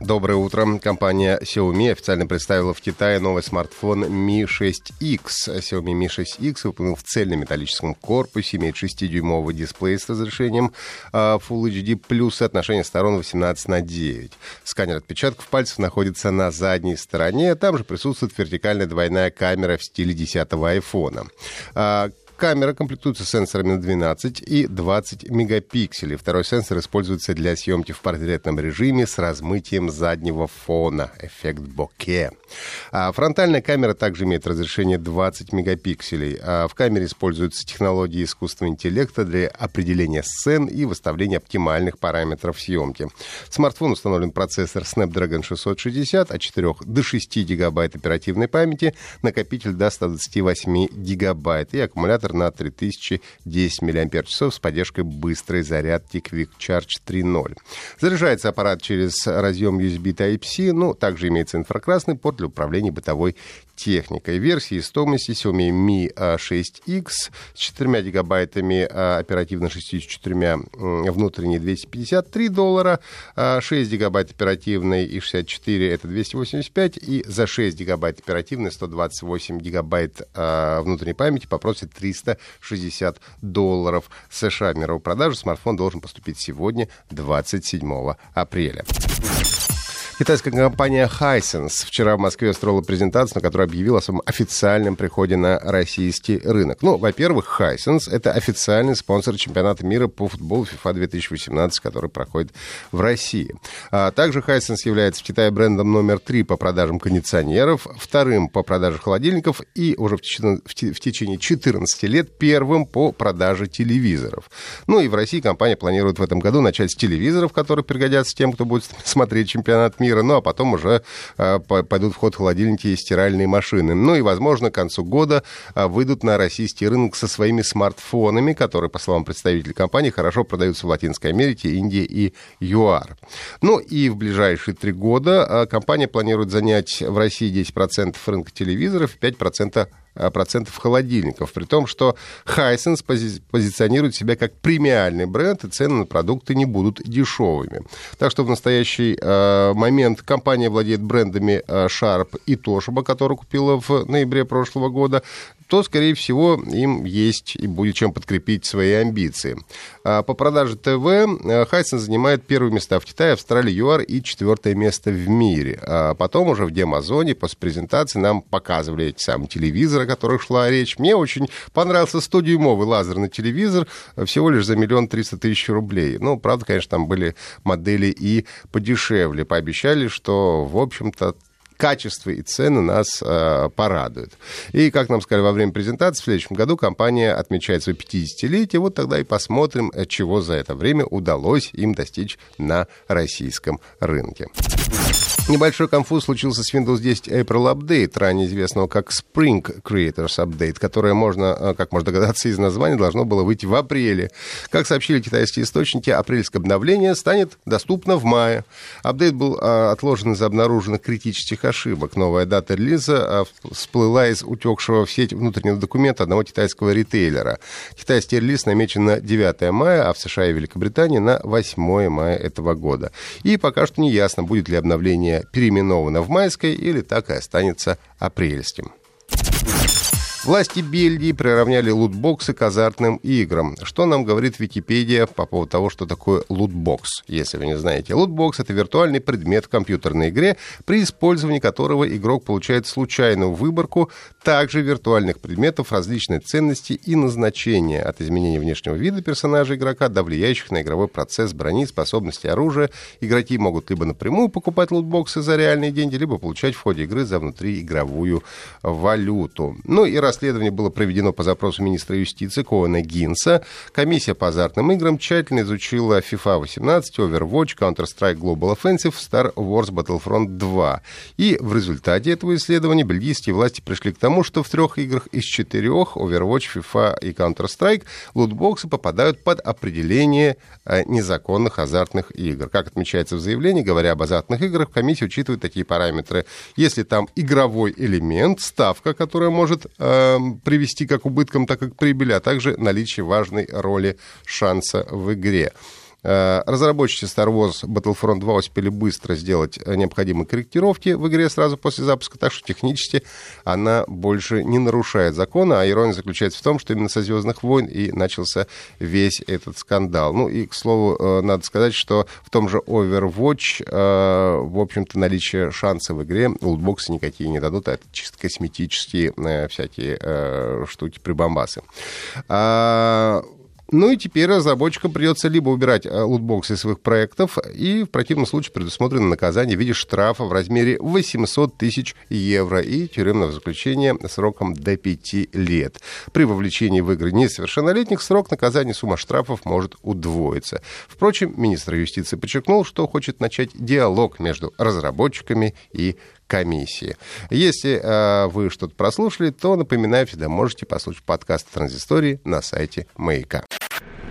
Доброе утро. Компания Xiaomi официально представила в Китае новый смартфон Mi 6X. Xiaomi Mi 6X выполнен в цельнометаллическом корпусе, имеет 6-дюймовый дисплей с разрешением а, Full HD+, плюс соотношение сторон 18 на 9. Сканер отпечатков пальцев находится на задней стороне. Там же присутствует вертикальная двойная камера в стиле 10-го айфона. Камера комплектуется сенсорами на 12 и 20 мегапикселей. Второй сенсор используется для съемки в портретном режиме с размытием заднего фона, эффект боке. А фронтальная камера также имеет разрешение 20 мегапикселей. А в камере используются технологии искусственного интеллекта для определения сцен и выставления оптимальных параметров съемки. В смартфон установлен процессор Snapdragon 660 от 4 до 6 гигабайт оперативной памяти, накопитель до 128 гигабайт и аккумулятор аккумулятор на 3010 мАч с поддержкой быстрой зарядки Quick Charge 3.0. Заряжается аппарат через разъем USB Type-C, ну, также имеется инфракрасный порт для управления бытовой техникой. Версии стоимости Xiaomi Mi 6X с 4 гигабайтами оперативно 64 внутренней 253 доллара, 6 гигабайт оперативной и 64 это 285 и за 6 гигабайт оперативной 128 гигабайт внутренней памяти попросит 360 долларов США. В мировую продажу смартфон должен поступить сегодня, 27 апреля. Китайская компания Hisense вчера в Москве устроила презентацию, на которой объявила о своем официальном приходе на российский рынок. Ну, во-первых, Hisense — это официальный спонсор чемпионата мира по футболу FIFA 2018, который проходит в России. А также Hisense является в Китае брендом номер три по продажам кондиционеров, вторым по продаже холодильников и уже в течение, в течение 14 лет первым по продаже телевизоров. Ну и в России компания планирует в этом году начать с телевизоров, которые пригодятся тем, кто будет смотреть чемпионат мира мира, ну а потом уже э, пойдут в ход холодильники и стиральные машины. Ну и, возможно, к концу года э, выйдут на российский рынок со своими смартфонами, которые, по словам представителей компании, хорошо продаются в Латинской Америке, Индии и ЮАР. Ну и в ближайшие три года э, компания планирует занять в России 10% рынка телевизоров, 5% Э, процентов холодильников, при том, что Хайсенс пози- позиционирует себя как премиальный бренд, и цены на продукты не будут дешевыми. Так что в настоящий э, момент компания владеет брендами э, Sharp и Toshiba, которую купила в ноябре прошлого года, то, скорее всего, им есть и будет чем подкрепить свои амбиции. А по продаже ТВ Хайсен занимает первые места в Китае, Австралии, ЮАР и четвертое место в мире. А потом уже в демозоне после презентации нам показывали эти самые телевизоры, о которых шла речь. Мне очень понравился 100-дюймовый лазерный телевизор всего лишь за миллион триста тысяч рублей. Ну, правда, конечно, там были модели и подешевле. Пообещали, что, в общем-то, качество и цены нас э, порадуют. И, как нам сказали во время презентации, в следующем году компания отмечает свое 50-летие. Вот тогда и посмотрим, чего за это время удалось им достичь на российском рынке. Небольшой конфуз случился с Windows 10 April Update, ранее известного как Spring Creators Update, которое можно, э, как можно догадаться из названия, должно было выйти в апреле. Как сообщили китайские источники, апрельское обновление станет доступно в мае. Апдейт был э, отложен из-за обнаруженных критических ошибок. Новая дата релиза э, всплыла из утекшего в сеть внутреннего документа одного китайского ритейлера. Китайский релиз намечен на 9 мая, а в США и Великобритании на 8 мая этого года. И пока что не ясно, будет ли обновление переименовано в майское или так и останется апрельским. Власти Бельгии приравняли лутбоксы к азартным играм. Что нам говорит Википедия по поводу того, что такое лутбокс? Если вы не знаете, лутбокс — это виртуальный предмет в компьютерной игре, при использовании которого игрок получает случайную выборку также виртуальных предметов различной ценности и назначения, от изменения внешнего вида персонажа игрока до влияющих на игровой процесс брони, способности оружия. Игроки могут либо напрямую покупать лутбоксы за реальные деньги, либо получать в ходе игры за внутриигровую валюту. Ну и раз расследование было проведено по запросу министра юстиции Коэна Гинса. Комиссия по азартным играм тщательно изучила FIFA 18, Overwatch, Counter-Strike Global Offensive, Star Wars Battlefront 2. И в результате этого исследования бельгийские власти пришли к тому, что в трех играх из четырех Overwatch, FIFA и Counter-Strike лутбоксы попадают под определение э, незаконных азартных игр. Как отмечается в заявлении, говоря об азартных играх, комиссия учитывает такие параметры. Если там игровой элемент, ставка, которая может э, привести как убыткам, так и к прибыли, а также наличие важной роли шанса в игре. Э, разработчики Star Wars Battlefront 2 успели быстро сделать необходимые корректировки в игре сразу после запуска, так что технически она больше не нарушает закона, а ирония заключается в том, что именно со «Звездных войн» и начался весь этот скандал. Ну и, к слову, э, надо сказать, что в том же Overwatch, э, в общем-то, наличие шанса в игре лутбоксы никакие не дадут, а это чисто косметические всякие штуки, прибамбасы. Ну и теперь разработчикам придется либо убирать э, лутбоксы из своих проектов, и в противном случае предусмотрено наказание в виде штрафа в размере 800 тысяч евро и тюремного заключения сроком до 5 лет. При вовлечении в игры несовершеннолетних срок наказания сумма штрафов может удвоиться. Впрочем, министр юстиции подчеркнул, что хочет начать диалог между разработчиками и комиссии. Если э, вы что-то прослушали, то, напоминаю, всегда можете послушать подкаст «Транзистории» на сайте «Маяка».